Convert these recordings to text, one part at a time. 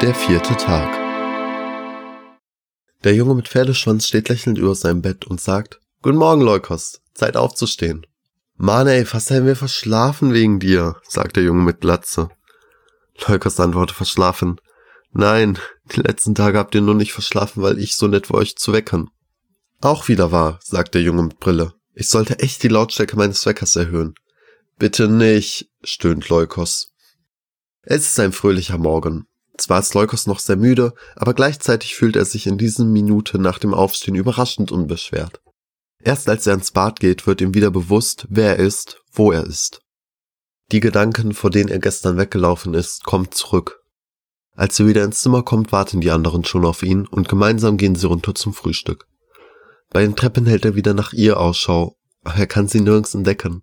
Der vierte Tag. Der Junge mit Pferdeschwanz steht lächelnd über seinem Bett und sagt, Guten Morgen, Leukos. Zeit aufzustehen. Mann ey, fast hätten wir verschlafen wegen dir, sagt der Junge mit Glatze. Leukos antwortet verschlafen. Nein, die letzten Tage habt ihr nur nicht verschlafen, weil ich so nett war, euch zu weckern. Auch wieder wahr, sagt der Junge mit Brille. Ich sollte echt die Lautstärke meines Weckers erhöhen. Bitte nicht, stöhnt Leukos. Es ist ein fröhlicher Morgen. Zwar ist Leukos noch sehr müde, aber gleichzeitig fühlt er sich in diesen Minuten nach dem Aufstehen überraschend unbeschwert. Erst als er ins Bad geht, wird ihm wieder bewusst, wer er ist, wo er ist. Die Gedanken, vor denen er gestern weggelaufen ist, kommen zurück. Als er wieder ins Zimmer kommt, warten die anderen schon auf ihn und gemeinsam gehen sie runter zum Frühstück. Bei den Treppen hält er wieder nach ihr Ausschau, aber er kann sie nirgends entdecken.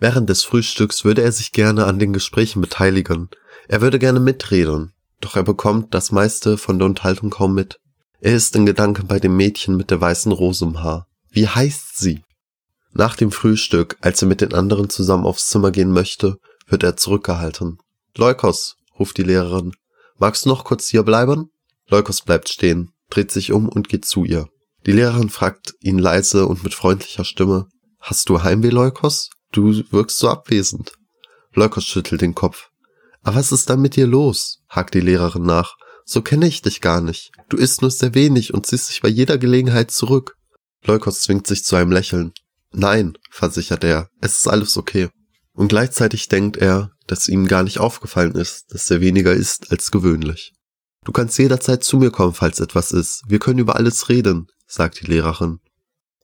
Während des Frühstücks würde er sich gerne an den Gesprächen beteiligen. Er würde gerne mitreden, doch er bekommt das meiste von der Unterhaltung kaum mit. Er ist in Gedanken bei dem Mädchen mit der weißen Rose im Haar. Wie heißt sie? Nach dem Frühstück, als er mit den anderen zusammen aufs Zimmer gehen möchte, wird er zurückgehalten. Leukos, ruft die Lehrerin. Magst du noch kurz hier bleiben? Leukos bleibt stehen, dreht sich um und geht zu ihr. Die Lehrerin fragt ihn leise und mit freundlicher Stimme. Hast du Heimweh, Leukos? Du wirkst so abwesend. Leukos schüttelt den Kopf. Aber was ist da mit dir los? hakt die Lehrerin nach. So kenne ich dich gar nicht. Du isst nur sehr wenig und ziehst dich bei jeder Gelegenheit zurück. Leukos zwingt sich zu einem Lächeln. Nein, versichert er, es ist alles okay. Und gleichzeitig denkt er, dass ihm gar nicht aufgefallen ist, dass er weniger isst als gewöhnlich. Du kannst jederzeit zu mir kommen, falls etwas ist. Wir können über alles reden, sagt die Lehrerin.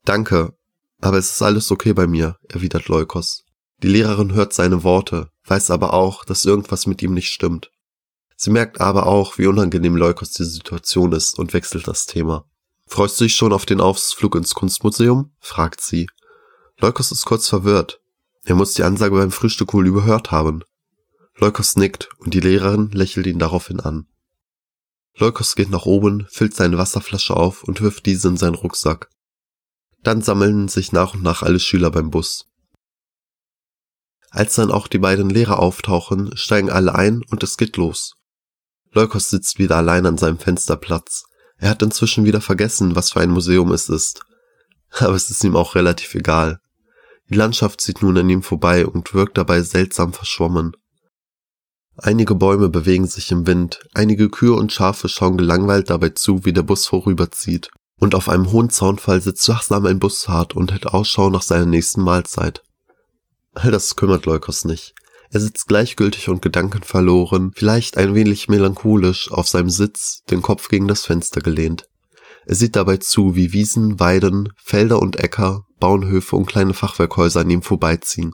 Danke, aber es ist alles okay bei mir, erwidert Leukos. Die Lehrerin hört seine Worte, weiß aber auch, dass irgendwas mit ihm nicht stimmt. Sie merkt aber auch, wie unangenehm Leukos die Situation ist und wechselt das Thema. Freust du dich schon auf den Ausflug ins Kunstmuseum? fragt sie. Leukos ist kurz verwirrt. Er muss die Ansage beim Frühstück wohl überhört haben. Leukos nickt und die Lehrerin lächelt ihn daraufhin an. Leukos geht nach oben, füllt seine Wasserflasche auf und wirft diese in seinen Rucksack. Dann sammeln sich nach und nach alle Schüler beim Bus. Als dann auch die beiden Lehrer auftauchen, steigen alle ein und es geht los. Leukos sitzt wieder allein an seinem Fensterplatz. Er hat inzwischen wieder vergessen, was für ein Museum es ist. Aber es ist ihm auch relativ egal. Die Landschaft zieht nun an ihm vorbei und wirkt dabei seltsam verschwommen. Einige Bäume bewegen sich im Wind, einige Kühe und Schafe schauen gelangweilt dabei zu, wie der Bus vorüberzieht. Und auf einem hohen Zaunfall sitzt wachsam ein Bushard und hält Ausschau nach seiner nächsten Mahlzeit. All das kümmert Leukos nicht. Er sitzt gleichgültig und gedankenverloren, vielleicht ein wenig melancholisch, auf seinem Sitz, den Kopf gegen das Fenster gelehnt. Er sieht dabei zu, wie Wiesen, Weiden, Felder und Äcker, Bauernhöfe und kleine Fachwerkhäuser an ihm vorbeiziehen.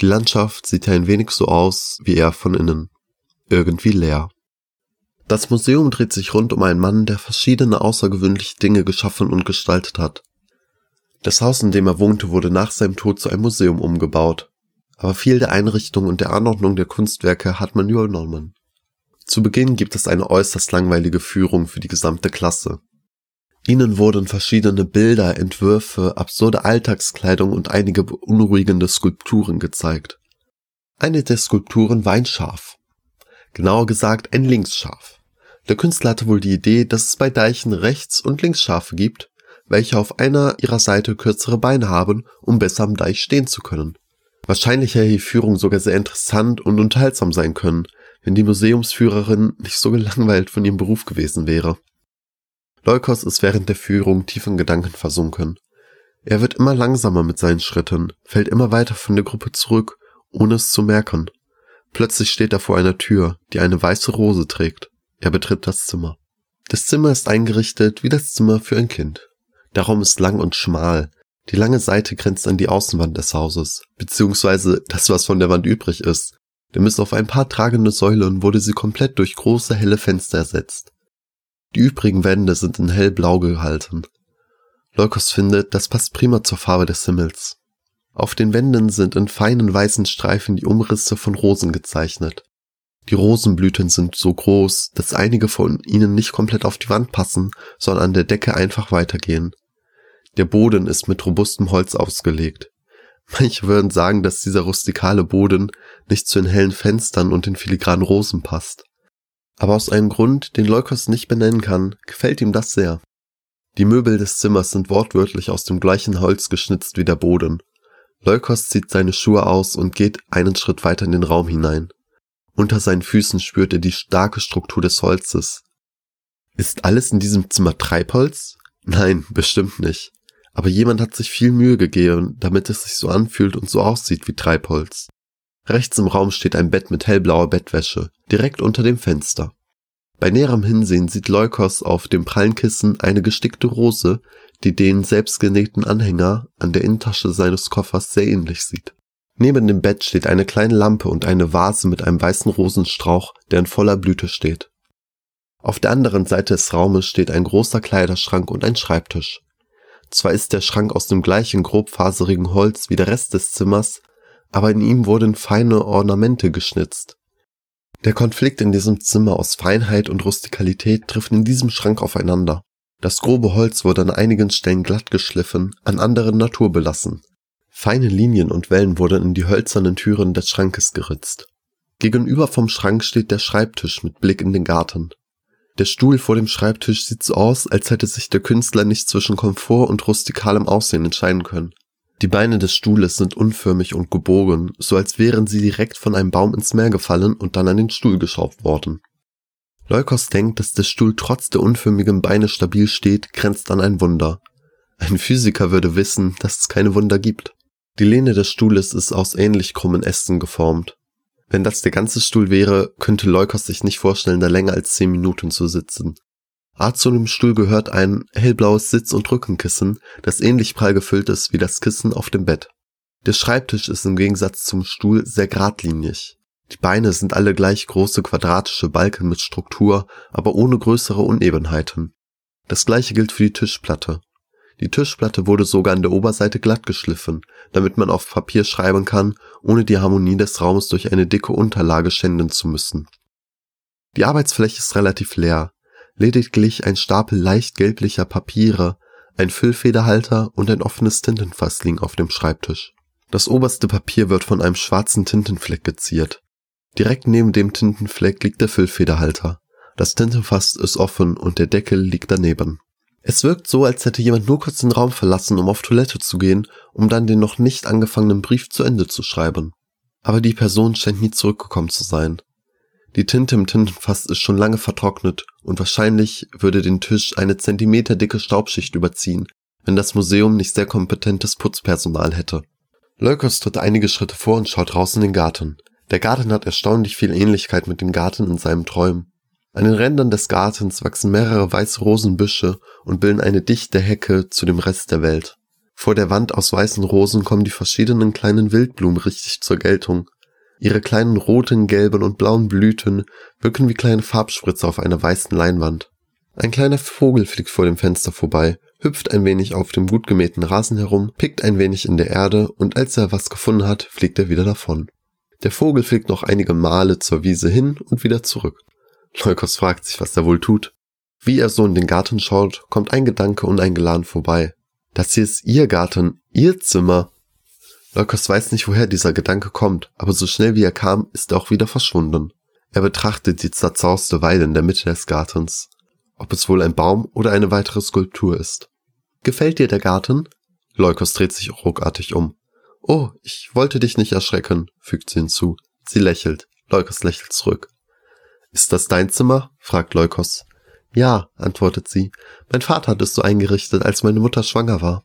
Die Landschaft sieht ein wenig so aus wie er von innen. Irgendwie leer. Das Museum dreht sich rund um einen Mann, der verschiedene außergewöhnliche Dinge geschaffen und gestaltet hat. Das Haus, in dem er wohnte, wurde nach seinem Tod zu einem Museum umgebaut, aber viel der Einrichtung und der Anordnung der Kunstwerke hat man übernommen. Zu Beginn gibt es eine äußerst langweilige Führung für die gesamte Klasse. Ihnen wurden verschiedene Bilder, Entwürfe, absurde Alltagskleidung und einige beunruhigende Skulpturen gezeigt. Eine der Skulpturen war ein Schaf. Genauer gesagt ein Linksschaf. Der Künstler hatte wohl die Idee, dass es bei Deichen Rechts- und Linksschafe gibt welche auf einer ihrer Seite kürzere Beine haben, um besser am Deich stehen zu können. Wahrscheinlich hätte die Führung sogar sehr interessant und unterhaltsam sein können, wenn die Museumsführerin nicht so gelangweilt von ihrem Beruf gewesen wäre. Leukos ist während der Führung tief in Gedanken versunken. Er wird immer langsamer mit seinen Schritten, fällt immer weiter von der Gruppe zurück, ohne es zu merken. Plötzlich steht er vor einer Tür, die eine weiße Rose trägt. Er betritt das Zimmer. Das Zimmer ist eingerichtet wie das Zimmer für ein Kind. Der Raum ist lang und schmal. Die lange Seite grenzt an die Außenwand des Hauses, beziehungsweise das, was von der Wand übrig ist. Denn bis auf ein paar tragende Säulen wurde sie komplett durch große helle Fenster ersetzt. Die übrigen Wände sind in hellblau gehalten. Leukos findet, das passt prima zur Farbe des Himmels. Auf den Wänden sind in feinen weißen Streifen die Umrisse von Rosen gezeichnet. Die Rosenblüten sind so groß, dass einige von ihnen nicht komplett auf die Wand passen, sondern an der Decke einfach weitergehen. Der Boden ist mit robustem Holz ausgelegt. Manche würden sagen, dass dieser rustikale Boden nicht zu den hellen Fenstern und den filigranen Rosen passt. Aber aus einem Grund, den Leukos nicht benennen kann, gefällt ihm das sehr. Die Möbel des Zimmers sind wortwörtlich aus dem gleichen Holz geschnitzt wie der Boden. Leukos zieht seine Schuhe aus und geht einen Schritt weiter in den Raum hinein. Unter seinen Füßen spürt er die starke Struktur des Holzes. Ist alles in diesem Zimmer Treibholz? Nein, bestimmt nicht. Aber jemand hat sich viel Mühe gegeben, damit es sich so anfühlt und so aussieht wie Treibholz. Rechts im Raum steht ein Bett mit hellblauer Bettwäsche, direkt unter dem Fenster. Bei näherem Hinsehen sieht Leukos auf dem prallen Kissen eine gestickte Rose, die den selbstgenähten Anhänger an der Innentasche seines Koffers sehr ähnlich sieht. Neben dem Bett steht eine kleine Lampe und eine Vase mit einem weißen Rosenstrauch, der in voller Blüte steht. Auf der anderen Seite des Raumes steht ein großer Kleiderschrank und ein Schreibtisch. Zwar ist der Schrank aus dem gleichen grobfaserigen Holz wie der Rest des Zimmers, aber in ihm wurden feine Ornamente geschnitzt. Der Konflikt in diesem Zimmer aus Feinheit und Rustikalität trifft in diesem Schrank aufeinander. Das grobe Holz wurde an einigen Stellen glatt geschliffen, an anderen naturbelassen. Feine Linien und Wellen wurden in die hölzernen Türen des Schrankes geritzt. Gegenüber vom Schrank steht der Schreibtisch mit Blick in den Garten. Der Stuhl vor dem Schreibtisch sieht so aus, als hätte sich der Künstler nicht zwischen Komfort und rustikalem Aussehen entscheiden können. Die Beine des Stuhles sind unförmig und gebogen, so als wären sie direkt von einem Baum ins Meer gefallen und dann an den Stuhl geschraubt worden. Leukos denkt, dass der Stuhl trotz der unförmigen Beine stabil steht, grenzt an ein Wunder. Ein Physiker würde wissen, dass es keine Wunder gibt. Die Lehne des Stuhles ist aus ähnlich krummen Ästen geformt. Wenn das der ganze Stuhl wäre, könnte Leukos sich nicht vorstellen, da länger als zehn Minuten zu sitzen. Art zu dem Stuhl gehört ein hellblaues Sitz- und Rückenkissen, das ähnlich prall gefüllt ist wie das Kissen auf dem Bett. Der Schreibtisch ist im Gegensatz zum Stuhl sehr geradlinig. Die Beine sind alle gleich große quadratische Balken mit Struktur, aber ohne größere Unebenheiten. Das gleiche gilt für die Tischplatte. Die Tischplatte wurde sogar an der Oberseite glatt geschliffen, damit man auf Papier schreiben kann, ohne die Harmonie des Raumes durch eine dicke Unterlage schänden zu müssen. Die Arbeitsfläche ist relativ leer. Lediglich ein Stapel leicht gelblicher Papiere, ein Füllfederhalter und ein offenes Tintenfass liegen auf dem Schreibtisch. Das oberste Papier wird von einem schwarzen Tintenfleck geziert. Direkt neben dem Tintenfleck liegt der Füllfederhalter. Das Tintenfass ist offen und der Deckel liegt daneben. Es wirkt so, als hätte jemand nur kurz den Raum verlassen, um auf Toilette zu gehen, um dann den noch nicht angefangenen Brief zu Ende zu schreiben. Aber die Person scheint nie zurückgekommen zu sein. Die Tinte im Tintenfass ist schon lange vertrocknet und wahrscheinlich würde den Tisch eine zentimeterdicke Staubschicht überziehen, wenn das Museum nicht sehr kompetentes Putzpersonal hätte. Leukos tritt einige Schritte vor und schaut raus in den Garten. Der Garten hat erstaunlich viel Ähnlichkeit mit dem Garten in seinem Träumen. An den Rändern des Gartens wachsen mehrere weiße Rosenbüsche und bilden eine dichte Hecke zu dem Rest der Welt. Vor der Wand aus weißen Rosen kommen die verschiedenen kleinen Wildblumen richtig zur Geltung. Ihre kleinen roten, gelben und blauen Blüten wirken wie kleine Farbspritze auf einer weißen Leinwand. Ein kleiner Vogel fliegt vor dem Fenster vorbei, hüpft ein wenig auf dem gut gemähten Rasen herum, pickt ein wenig in der Erde und als er was gefunden hat, fliegt er wieder davon. Der Vogel fliegt noch einige Male zur Wiese hin und wieder zurück. Leukos fragt sich, was er wohl tut. Wie er so in den Garten schaut, kommt ein Gedanke uneingeladen vorbei. Das hier ist ihr Garten, ihr Zimmer. Leukos weiß nicht, woher dieser Gedanke kommt, aber so schnell wie er kam, ist er auch wieder verschwunden. Er betrachtet die zerzauste Weide in der Mitte des Gartens. Ob es wohl ein Baum oder eine weitere Skulptur ist. Gefällt dir der Garten? Leukos dreht sich ruckartig um. Oh, ich wollte dich nicht erschrecken, fügt sie hinzu. Sie lächelt. Leukos lächelt zurück. Ist das dein Zimmer? fragt Leukos. Ja, antwortet sie. Mein Vater hat es so eingerichtet, als meine Mutter schwanger war.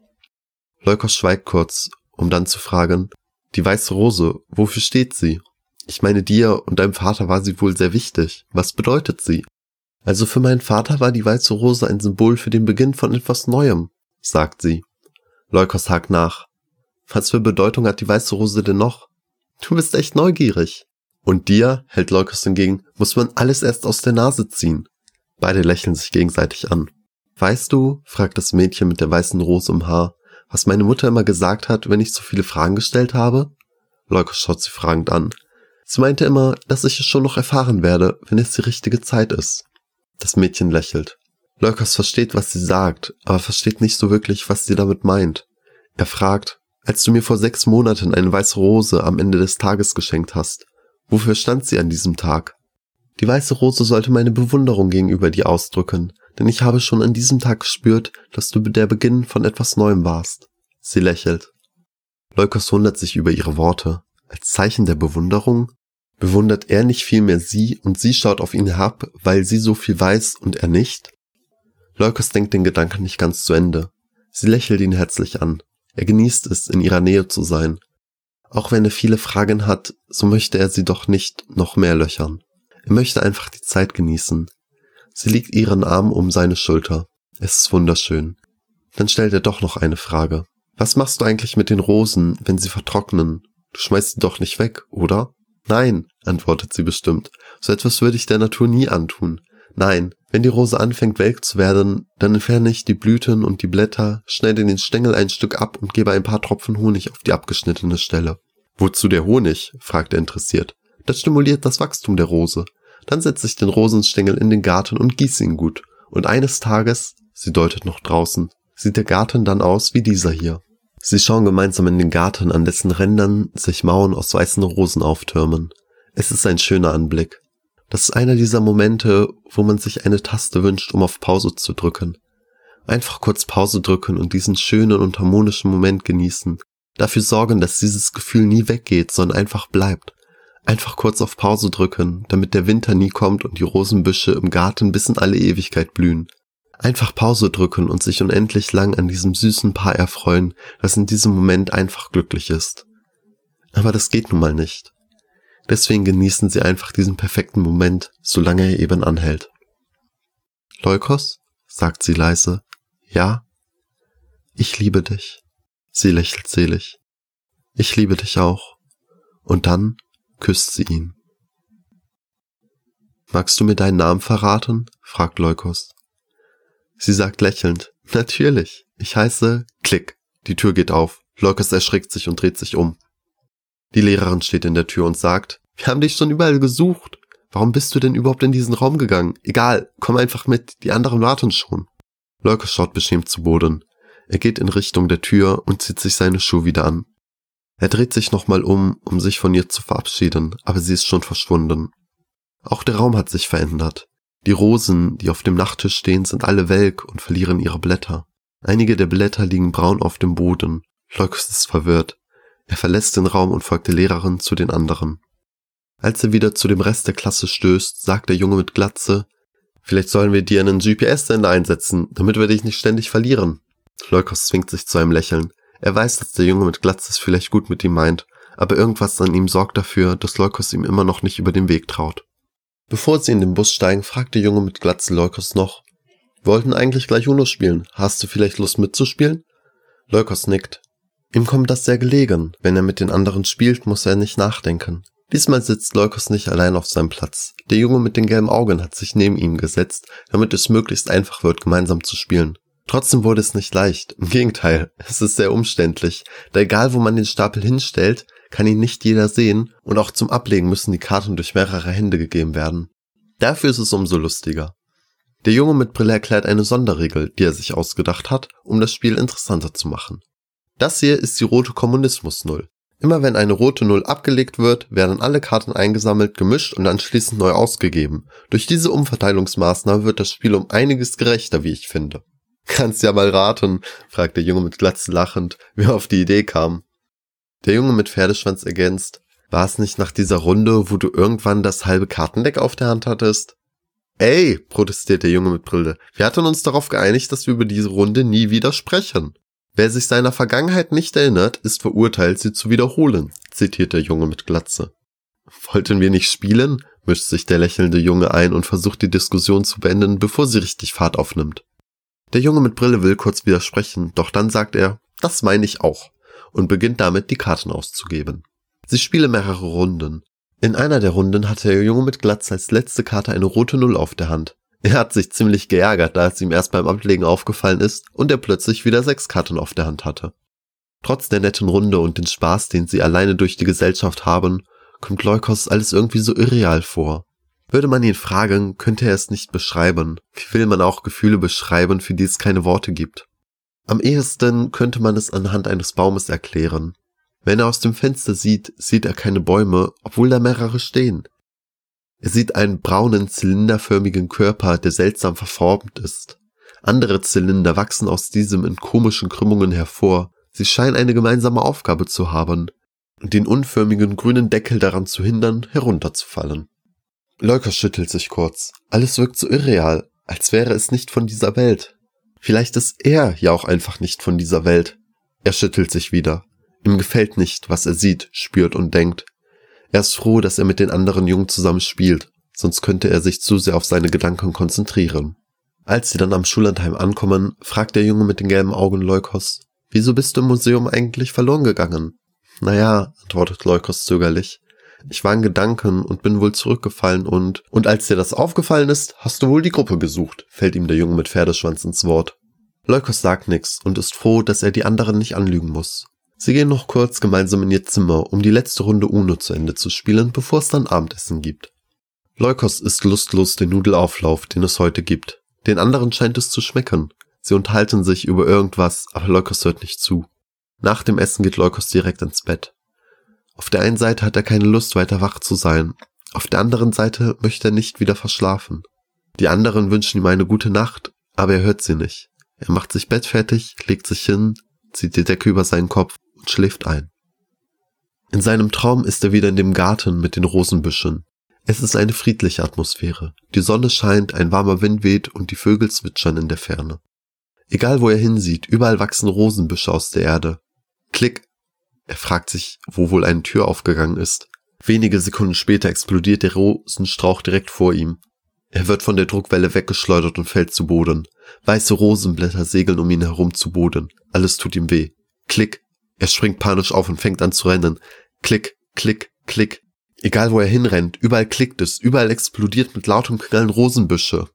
Leukos schweigt kurz, um dann zu fragen, die weiße Rose, wofür steht sie? Ich meine, dir und deinem Vater war sie wohl sehr wichtig. Was bedeutet sie? Also für meinen Vater war die weiße Rose ein Symbol für den Beginn von etwas Neuem, sagt sie. Leukos hakt nach. Was für Bedeutung hat die weiße Rose denn noch? Du bist echt neugierig. Und dir, hält Leukos entgegen, muss man alles erst aus der Nase ziehen. Beide lächeln sich gegenseitig an. Weißt du, fragt das Mädchen mit der weißen Rose im Haar, was meine Mutter immer gesagt hat, wenn ich so viele Fragen gestellt habe? Leukos schaut sie fragend an. Sie meinte immer, dass ich es schon noch erfahren werde, wenn es die richtige Zeit ist. Das Mädchen lächelt. Leukos versteht, was sie sagt, aber versteht nicht so wirklich, was sie damit meint. Er fragt, als du mir vor sechs Monaten eine weiße Rose am Ende des Tages geschenkt hast, Wofür stand sie an diesem Tag? Die weiße Rose sollte meine Bewunderung gegenüber dir ausdrücken, denn ich habe schon an diesem Tag gespürt, dass du der Beginn von etwas Neuem warst. Sie lächelt. Leukos wundert sich über ihre Worte. Als Zeichen der Bewunderung? Bewundert er nicht vielmehr sie und sie schaut auf ihn herab, weil sie so viel weiß und er nicht? Leukos denkt den Gedanken nicht ganz zu Ende. Sie lächelt ihn herzlich an. Er genießt es, in ihrer Nähe zu sein. Auch wenn er viele Fragen hat, so möchte er sie doch nicht noch mehr löchern. Er möchte einfach die Zeit genießen. Sie legt ihren Arm um seine Schulter. Es ist wunderschön. Dann stellt er doch noch eine Frage. Was machst du eigentlich mit den Rosen, wenn sie vertrocknen? Du schmeißt sie doch nicht weg, oder? Nein, antwortet sie bestimmt. So etwas würde ich der Natur nie antun. Nein, wenn die Rose anfängt welk zu werden, dann entferne ich die Blüten und die Blätter, schneide den Stängel ein Stück ab und gebe ein paar Tropfen Honig auf die abgeschnittene Stelle. Wozu der Honig? fragt er interessiert. Das stimuliert das Wachstum der Rose. Dann setze ich den Rosenstängel in den Garten und gieße ihn gut. Und eines Tages, sie deutet noch draußen, sieht der Garten dann aus wie dieser hier. Sie schauen gemeinsam in den Garten, an dessen Rändern sich Mauern aus weißen Rosen auftürmen. Es ist ein schöner Anblick. Das ist einer dieser Momente, wo man sich eine Taste wünscht, um auf Pause zu drücken. Einfach kurz Pause drücken und diesen schönen und harmonischen Moment genießen. Dafür sorgen, dass dieses Gefühl nie weggeht, sondern einfach bleibt. Einfach kurz auf Pause drücken, damit der Winter nie kommt und die Rosenbüsche im Garten bis in alle Ewigkeit blühen. Einfach Pause drücken und sich unendlich lang an diesem süßen Paar erfreuen, das in diesem Moment einfach glücklich ist. Aber das geht nun mal nicht. Deswegen genießen sie einfach diesen perfekten Moment, solange er eben anhält. Leukos? sagt sie leise. Ja? Ich liebe dich. Sie lächelt selig. Ich liebe dich auch. Und dann küsst sie ihn. Magst du mir deinen Namen verraten? fragt Leukos. Sie sagt lächelnd, natürlich, ich heiße Klick. Die Tür geht auf. Leukos erschrickt sich und dreht sich um. Die Lehrerin steht in der Tür und sagt, wir haben dich schon überall gesucht. Warum bist du denn überhaupt in diesen Raum gegangen? Egal, komm einfach mit, die anderen warten schon. Leukos schaut beschämt zu Boden. Er geht in Richtung der Tür und zieht sich seine Schuhe wieder an. Er dreht sich nochmal um, um sich von ihr zu verabschieden, aber sie ist schon verschwunden. Auch der Raum hat sich verändert. Die Rosen, die auf dem Nachttisch stehen, sind alle welk und verlieren ihre Blätter. Einige der Blätter liegen braun auf dem Boden. Leukos ist verwirrt. Er verlässt den Raum und folgt der Lehrerin zu den anderen. Als er wieder zu dem Rest der Klasse stößt, sagt der Junge mit Glatze, Vielleicht sollen wir dir einen GPS-Sender einsetzen, damit wir dich nicht ständig verlieren. Leukos zwingt sich zu einem Lächeln. Er weiß, dass der Junge mit Glatze es vielleicht gut mit ihm meint, aber irgendwas an ihm sorgt dafür, dass Leukos ihm immer noch nicht über den Weg traut. Bevor sie in den Bus steigen, fragt der Junge mit Glatze Leukos noch, wollten eigentlich gleich Uno spielen. Hast du vielleicht Lust mitzuspielen? Leukos nickt. Ihm kommt das sehr gelegen. Wenn er mit den anderen spielt, muss er nicht nachdenken. Diesmal sitzt Leukos nicht allein auf seinem Platz. Der Junge mit den gelben Augen hat sich neben ihm gesetzt, damit es möglichst einfach wird, gemeinsam zu spielen. Trotzdem wurde es nicht leicht. Im Gegenteil, es ist sehr umständlich. Da egal wo man den Stapel hinstellt, kann ihn nicht jeder sehen und auch zum Ablegen müssen die Karten durch mehrere Hände gegeben werden. Dafür ist es umso lustiger. Der Junge mit Brille erklärt eine Sonderregel, die er sich ausgedacht hat, um das Spiel interessanter zu machen. Das hier ist die rote Kommunismus-Null. Immer wenn eine rote Null abgelegt wird, werden alle Karten eingesammelt, gemischt und anschließend neu ausgegeben. Durch diese Umverteilungsmaßnahme wird das Spiel um einiges gerechter, wie ich finde. Kannst ja mal raten, fragt der Junge mit Glatze lachend, wie er auf die Idee kam. Der Junge mit Pferdeschwanz ergänzt, war es nicht nach dieser Runde, wo du irgendwann das halbe Kartendeck auf der Hand hattest? Ey, protestiert der Junge mit Brille, wir hatten uns darauf geeinigt, dass wir über diese Runde nie wieder sprechen. Wer sich seiner Vergangenheit nicht erinnert, ist verurteilt, sie zu wiederholen, zitiert der Junge mit Glatze. Wollten wir nicht spielen? mischt sich der lächelnde Junge ein und versucht die Diskussion zu beenden, bevor sie richtig Fahrt aufnimmt. Der Junge mit Brille will kurz widersprechen, doch dann sagt er, das meine ich auch, und beginnt damit, die Karten auszugeben. Sie spielen mehrere Runden. In einer der Runden hatte der Junge mit Glatz als letzte Karte eine rote Null auf der Hand. Er hat sich ziemlich geärgert, da es ihm erst beim Ablegen aufgefallen ist und er plötzlich wieder sechs Karten auf der Hand hatte. Trotz der netten Runde und den Spaß, den sie alleine durch die Gesellschaft haben, kommt Leukos alles irgendwie so irreal vor. Würde man ihn fragen, könnte er es nicht beschreiben. Wie will man auch Gefühle beschreiben, für die es keine Worte gibt? Am ehesten könnte man es anhand eines Baumes erklären. Wenn er aus dem Fenster sieht, sieht er keine Bäume, obwohl da mehrere stehen. Er sieht einen braunen, zylinderförmigen Körper, der seltsam verformt ist. Andere Zylinder wachsen aus diesem in komischen Krümmungen hervor. Sie scheinen eine gemeinsame Aufgabe zu haben, den unförmigen grünen Deckel daran zu hindern, herunterzufallen. Leukos schüttelt sich kurz. Alles wirkt so irreal, als wäre es nicht von dieser Welt. Vielleicht ist er ja auch einfach nicht von dieser Welt. Er schüttelt sich wieder. Ihm gefällt nicht, was er sieht, spürt und denkt. Er ist froh, dass er mit den anderen Jungen zusammen spielt, sonst könnte er sich zu sehr auf seine Gedanken konzentrieren. Als sie dann am Schullandheim ankommen, fragt der Junge mit den gelben Augen Leukos, wieso bist du im Museum eigentlich verloren gegangen? Naja, antwortet Leukos zögerlich. Ich war in Gedanken und bin wohl zurückgefallen und, und als dir das aufgefallen ist, hast du wohl die Gruppe gesucht, fällt ihm der Junge mit Pferdeschwanz ins Wort. Leukos sagt nix und ist froh, dass er die anderen nicht anlügen muss. Sie gehen noch kurz gemeinsam in ihr Zimmer, um die letzte Runde Uno zu Ende zu spielen, bevor es dann Abendessen gibt. Leukos isst lustlos den Nudelauflauf, den es heute gibt. Den anderen scheint es zu schmecken. Sie unterhalten sich über irgendwas, aber Leukos hört nicht zu. Nach dem Essen geht Leukos direkt ins Bett. Auf der einen Seite hat er keine Lust, weiter wach zu sein. Auf der anderen Seite möchte er nicht wieder verschlafen. Die anderen wünschen ihm eine gute Nacht, aber er hört sie nicht. Er macht sich bettfertig, legt sich hin, zieht die Decke über seinen Kopf und schläft ein. In seinem Traum ist er wieder in dem Garten mit den Rosenbüschen. Es ist eine friedliche Atmosphäre. Die Sonne scheint, ein warmer Wind weht und die Vögel zwitschern in der Ferne. Egal wo er hinsieht, überall wachsen Rosenbüsche aus der Erde. Klick, er fragt sich, wo wohl eine Tür aufgegangen ist. Wenige Sekunden später explodiert der Rosenstrauch direkt vor ihm. Er wird von der Druckwelle weggeschleudert und fällt zu Boden. Weiße Rosenblätter segeln um ihn herum zu Boden. Alles tut ihm weh. Klick. Er springt panisch auf und fängt an zu rennen. Klick, klick, klick. Egal wo er hinrennt, überall klickt es, überall explodiert mit lautem Knallen Rosenbüsche.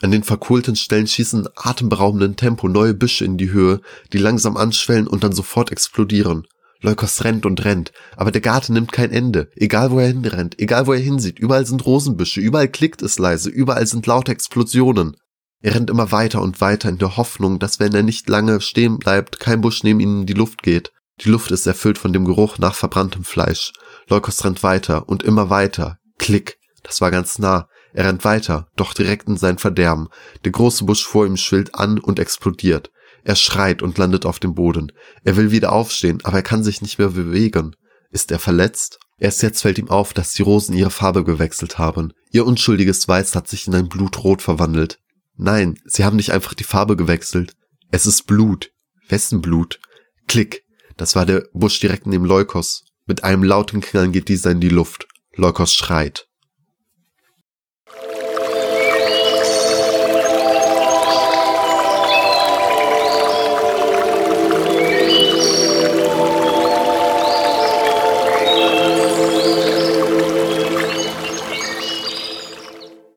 An den verkohlten Stellen schießen atemberaubenden Tempo neue Büsche in die Höhe, die langsam anschwellen und dann sofort explodieren. Leukos rennt und rennt, aber der Garten nimmt kein Ende. Egal wo er hinrennt, egal wo er hinsieht, überall sind Rosenbüsche, überall klickt es leise, überall sind laute Explosionen. Er rennt immer weiter und weiter in der Hoffnung, dass wenn er nicht lange stehen bleibt, kein Busch neben ihm in die Luft geht. Die Luft ist erfüllt von dem Geruch nach verbranntem Fleisch. Leukos rennt weiter und immer weiter. Klick. Das war ganz nah. Er rennt weiter, doch direkt in sein Verderben. Der große Busch vor ihm schwillt an und explodiert. Er schreit und landet auf dem Boden. Er will wieder aufstehen, aber er kann sich nicht mehr bewegen. Ist er verletzt? Erst jetzt fällt ihm auf, dass die Rosen ihre Farbe gewechselt haben. Ihr unschuldiges Weiß hat sich in ein Blutrot verwandelt. Nein, sie haben nicht einfach die Farbe gewechselt. Es ist Blut. Wessen Blut? Klick. Das war der Busch direkt neben Leukos. Mit einem lauten Knallen geht dieser in die Luft. Leukos schreit.